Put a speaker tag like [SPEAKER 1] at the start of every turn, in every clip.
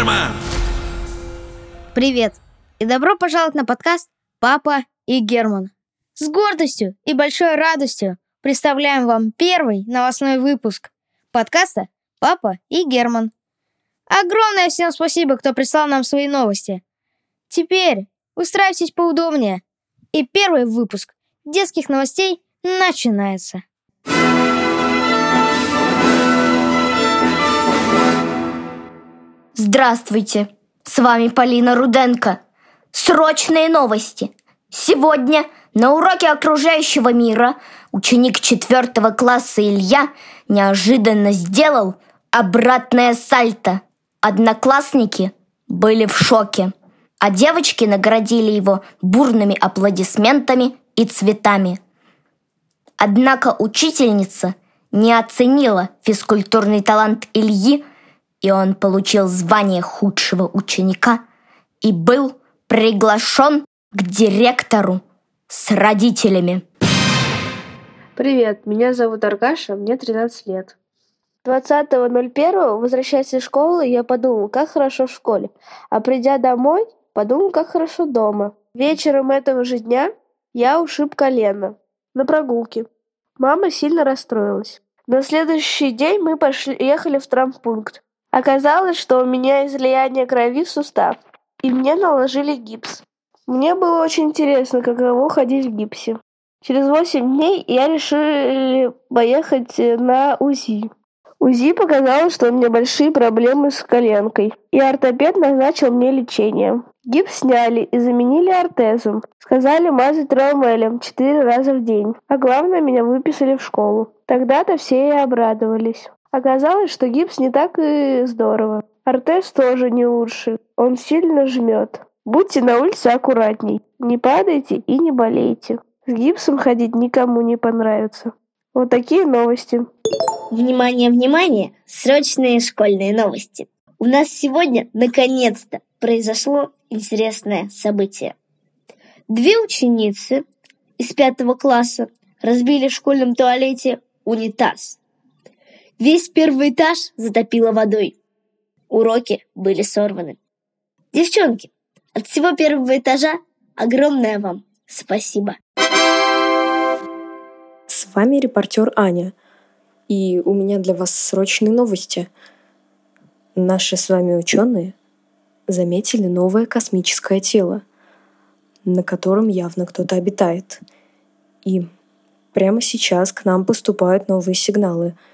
[SPEAKER 1] Герман!
[SPEAKER 2] Привет! И добро пожаловать на подкаст «Папа и Герман». С гордостью и большой радостью представляем вам первый новостной выпуск подкаста «Папа и Герман». Огромное всем спасибо, кто прислал нам свои новости. Теперь устраивайтесь поудобнее. И первый выпуск детских новостей начинается.
[SPEAKER 3] Здравствуйте! С вами Полина Руденко. Срочные новости. Сегодня на уроке окружающего мира ученик четвертого класса Илья неожиданно сделал обратное сальто. Одноклассники были в шоке, а девочки наградили его бурными аплодисментами и цветами. Однако учительница не оценила физкультурный талант Ильи и он получил звание худшего ученика и был приглашен к директору с родителями.
[SPEAKER 4] Привет, меня зовут Аргаша, мне 13 лет. 20.01, возвращаясь из школы, я подумал, как хорошо в школе. А придя домой, подумал, как хорошо дома. Вечером этого же дня я ушиб колено на прогулке. Мама сильно расстроилась. На следующий день мы пошли, ехали в травмпункт. Оказалось, что у меня излияние крови в сустав, и мне наложили гипс. Мне было очень интересно, каково ходить в гипсе. Через восемь дней я решила поехать на УЗИ. УЗИ показало, что у меня большие проблемы с коленкой, и ортопед назначил мне лечение. Гипс сняли и заменили ортезом. Сказали мазать ромелем четыре раза в день. А главное, меня выписали в школу. Тогда-то все и обрадовались. Оказалось, что гипс не так и здорово. Артез тоже не лучше. Он сильно жмет. Будьте на улице аккуратней. Не падайте и не болейте. С гипсом ходить никому не понравится. Вот такие новости.
[SPEAKER 5] Внимание, внимание! Срочные школьные новости. У нас сегодня, наконец-то, произошло интересное событие. Две ученицы из пятого класса разбили в школьном туалете унитаз. Весь первый этаж затопило водой. Уроки были сорваны. Девчонки, от всего первого этажа огромное вам спасибо.
[SPEAKER 6] С вами репортер Аня. И у меня для вас срочные новости. Наши с вами ученые заметили новое космическое тело, на котором явно кто-то обитает. И прямо сейчас к нам поступают новые сигналы –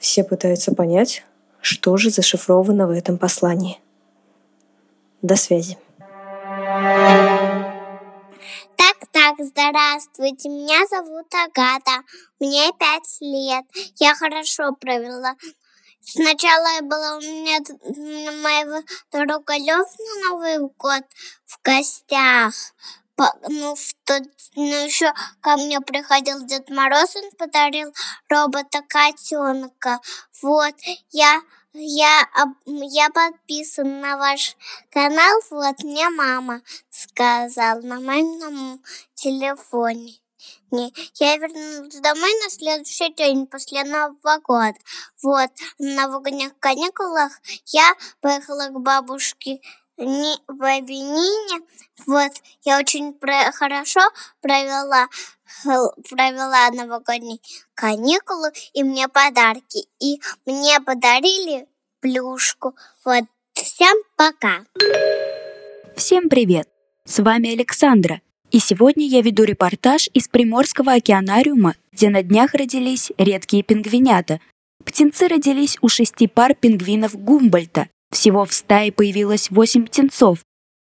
[SPEAKER 6] все пытаются понять, что же зашифровано в этом послании. До связи.
[SPEAKER 7] Так, так, здравствуйте, меня зовут Агата, мне пять лет, я хорошо провела. Сначала я была у меня моего друга Лев на Новый год в гостях, ну, что, ну, еще ко мне приходил Дед Мороз, он подарил робота-котенка. Вот, я, я, я подписан на ваш канал, вот мне мама сказала на моем телефоне. Не, я вернулась домой на следующий день после Нового года. Вот, на новогодних каникулах я поехала к бабушке не, в Авенине. Вот, я очень про, хорошо провела, провела новогодние каникулы, и мне подарки. И мне подарили плюшку. Вот, всем пока.
[SPEAKER 8] Всем привет! С вами Александра. И сегодня я веду репортаж из Приморского океанариума, где на днях родились редкие пингвинята. Птенцы родились у шести пар пингвинов Гумбольта, всего в стае появилось восемь птенцов.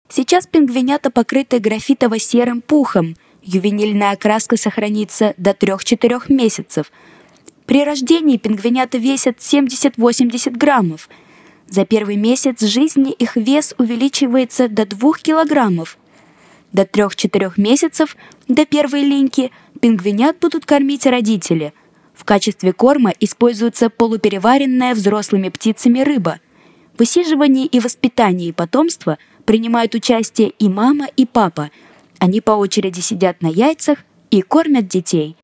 [SPEAKER 8] Сейчас пингвинята покрыты графитово-серым пухом. Ювенильная окраска сохранится до 3-4 месяцев. При рождении пингвинята весят 70-80 граммов. За первый месяц жизни их вес увеличивается до 2 килограммов. До 3-4 месяцев, до первой линьки, пингвинят будут кормить родители. В качестве корма используется полупереваренная взрослыми птицами рыба – высиживании и воспитании потомства принимают участие и мама, и папа. Они по очереди сидят на яйцах и кормят детей.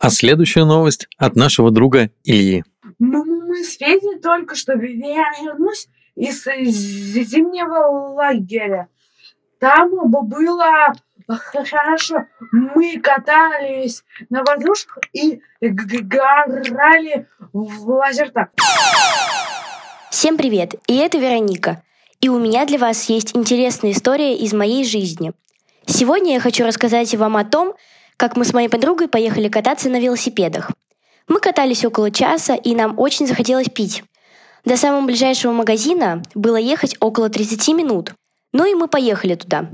[SPEAKER 1] А следующая новость от нашего друга Ильи.
[SPEAKER 9] Мама,
[SPEAKER 1] мы с Федей только что вернулись из зимнего лагеря. Там было хорошо. Мы катались на воздушках и играли в лазертаг.
[SPEAKER 9] Всем привет, и это Вероника. И у меня для вас есть интересная история из моей жизни. Сегодня я хочу рассказать вам о том, как мы с моей подругой поехали кататься на велосипедах. Мы катались около часа, и нам очень захотелось пить. До самого ближайшего магазина было ехать около 30 минут. Ну и мы поехали туда.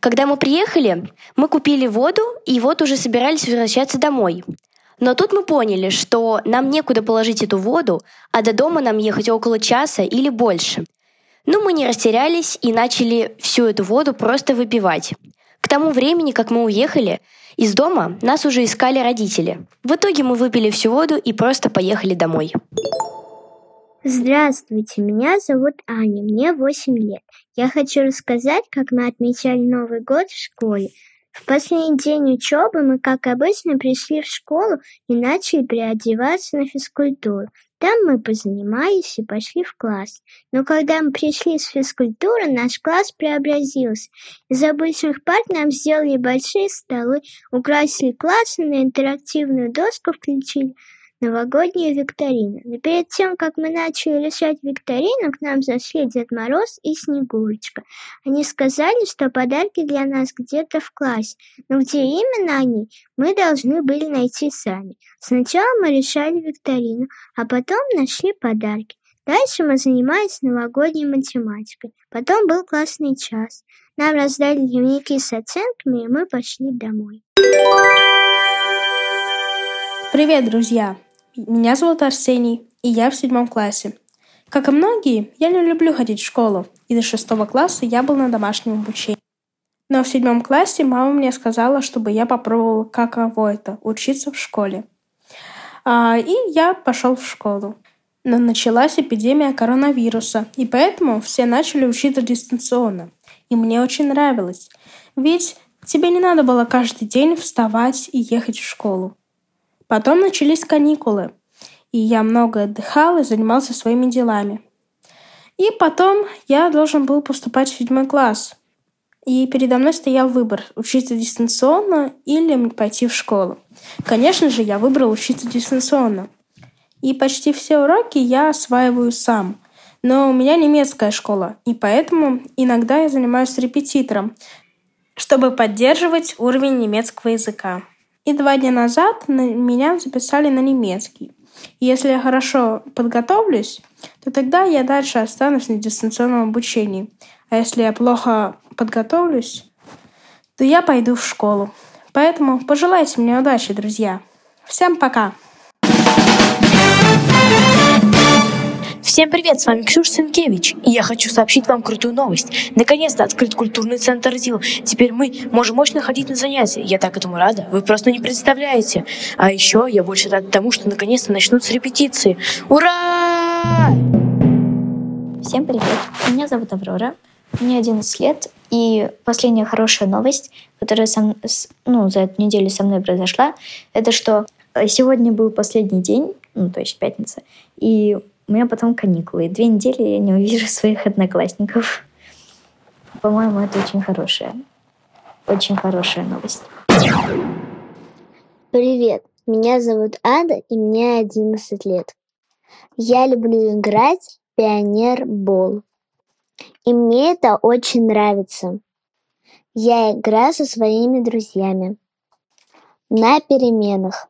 [SPEAKER 9] Когда мы приехали, мы купили воду, и вот уже собирались возвращаться домой. Но тут мы поняли, что нам некуда положить эту воду, а до дома нам ехать около часа или больше. Но мы не растерялись и начали всю эту воду просто выпивать. К тому времени, как мы уехали, из дома нас уже искали родители. В итоге мы выпили всю воду и просто поехали домой.
[SPEAKER 10] Здравствуйте, меня зовут Аня, мне 8 лет. Я хочу рассказать, как мы отмечали Новый год в школе. В последний день учебы мы, как обычно, пришли в школу и начали переодеваться на физкультуру. Там мы позанимались и пошли в класс. Но когда мы пришли с физкультуры, наш класс преобразился. Из обычных парт нам сделали большие столы, украсили класс и на интерактивную доску включили новогоднюю викторину. Но перед тем, как мы начали решать викторину, к нам зашли Дед Мороз и Снегурочка. Они сказали, что подарки для нас где-то в классе, но где именно они, мы должны были найти сами. Сначала мы решали викторину, а потом нашли подарки. Дальше мы занимались новогодней математикой. Потом был классный час. Нам раздали дневники с оценками, и мы пошли домой.
[SPEAKER 11] Привет, друзья! Меня зовут Арсений, и я в седьмом классе. Как и многие, я не люблю ходить в школу, и до шестого класса я был на домашнем обучении. Но в седьмом классе мама мне сказала, чтобы я попробовал, каково это – учиться в школе. А, и я пошел в школу. Но началась эпидемия коронавируса, и поэтому все начали учиться дистанционно. И мне очень нравилось. Ведь тебе не надо было каждый день вставать и ехать в школу. Потом начались каникулы, и я много отдыхал и занимался своими делами. И потом я должен был поступать в седьмой класс. И передо мной стоял выбор – учиться дистанционно или пойти в школу. Конечно же, я выбрал учиться дистанционно. И почти все уроки я осваиваю сам. Но у меня немецкая школа, и поэтому иногда я занимаюсь репетитором, чтобы поддерживать уровень немецкого языка. И два дня назад меня записали на немецкий. Если я хорошо подготовлюсь, то тогда я дальше останусь на дистанционном обучении. А если я плохо подготовлюсь, то я пойду в школу. Поэтому пожелайте мне удачи, друзья. Всем пока!
[SPEAKER 12] Всем привет, с вами Ксюша Сенкевич, и я хочу сообщить вам крутую новость. Наконец-то открыт культурный центр ЗИЛ. Теперь мы можем мощно ходить на занятия. Я так этому рада, вы просто не представляете. А еще я больше рада тому, что наконец-то начнутся репетиции. Ура!
[SPEAKER 13] Всем привет, меня зовут Аврора, мне 11 лет, и последняя хорошая новость, которая со, ну, за эту неделю со мной произошла, это что э, сегодня был последний день, ну, то есть пятница, и у меня потом каникулы. Две недели я не увижу своих одноклассников. По-моему, это очень хорошая, очень хорошая новость.
[SPEAKER 7] Привет, меня зовут Ада, и мне 11 лет. Я люблю играть в пионербол. И мне это очень нравится. Я играю со своими друзьями на переменах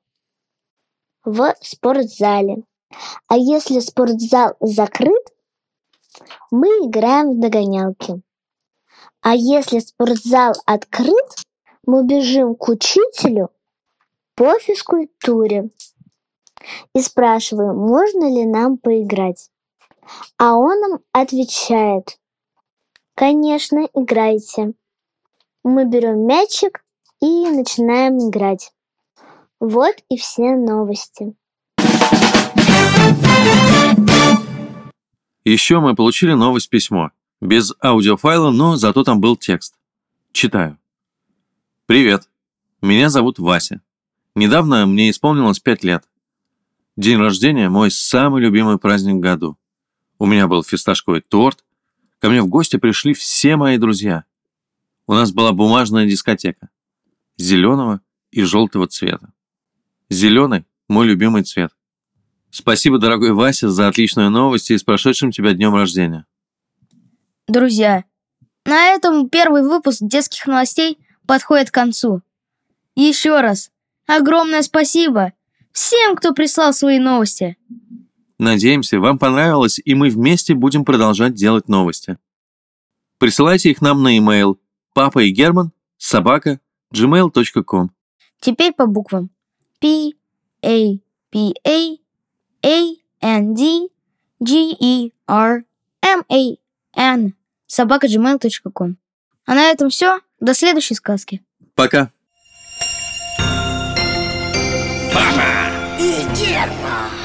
[SPEAKER 7] в спортзале. А если спортзал закрыт, мы играем в догонялки. А если спортзал открыт, мы бежим к учителю по физкультуре и спрашиваем, можно ли нам поиграть. А он нам отвечает, конечно, играйте. Мы берем мячик и начинаем играть. Вот и все новости.
[SPEAKER 14] Еще мы получили новость письмо. Без аудиофайла, но зато там был текст. Читаю. Привет. Меня зовут Вася. Недавно мне исполнилось 5 лет. День рождения – мой самый любимый праздник в году. У меня был фисташковый торт. Ко мне в гости пришли все мои друзья. У нас была бумажная дискотека. Зеленого и желтого цвета. Зеленый – мой любимый цвет. Спасибо, дорогой Вася, за отличную новость и с прошедшим тебя днем рождения.
[SPEAKER 2] Друзья, на этом первый выпуск детских новостей подходит к концу. Еще раз огромное спасибо всем, кто прислал свои новости.
[SPEAKER 14] Надеемся, вам понравилось, и мы вместе будем продолжать делать новости. Присылайте их нам на e-mail папа и Герман собака gmail.com.
[SPEAKER 2] Теперь по буквам. P, A, P, A, A, N, D, G, E, R, M, A, N, собака gmail.com. А на этом все. До следующей сказки.
[SPEAKER 14] Пока.
[SPEAKER 15] Папа и Герман.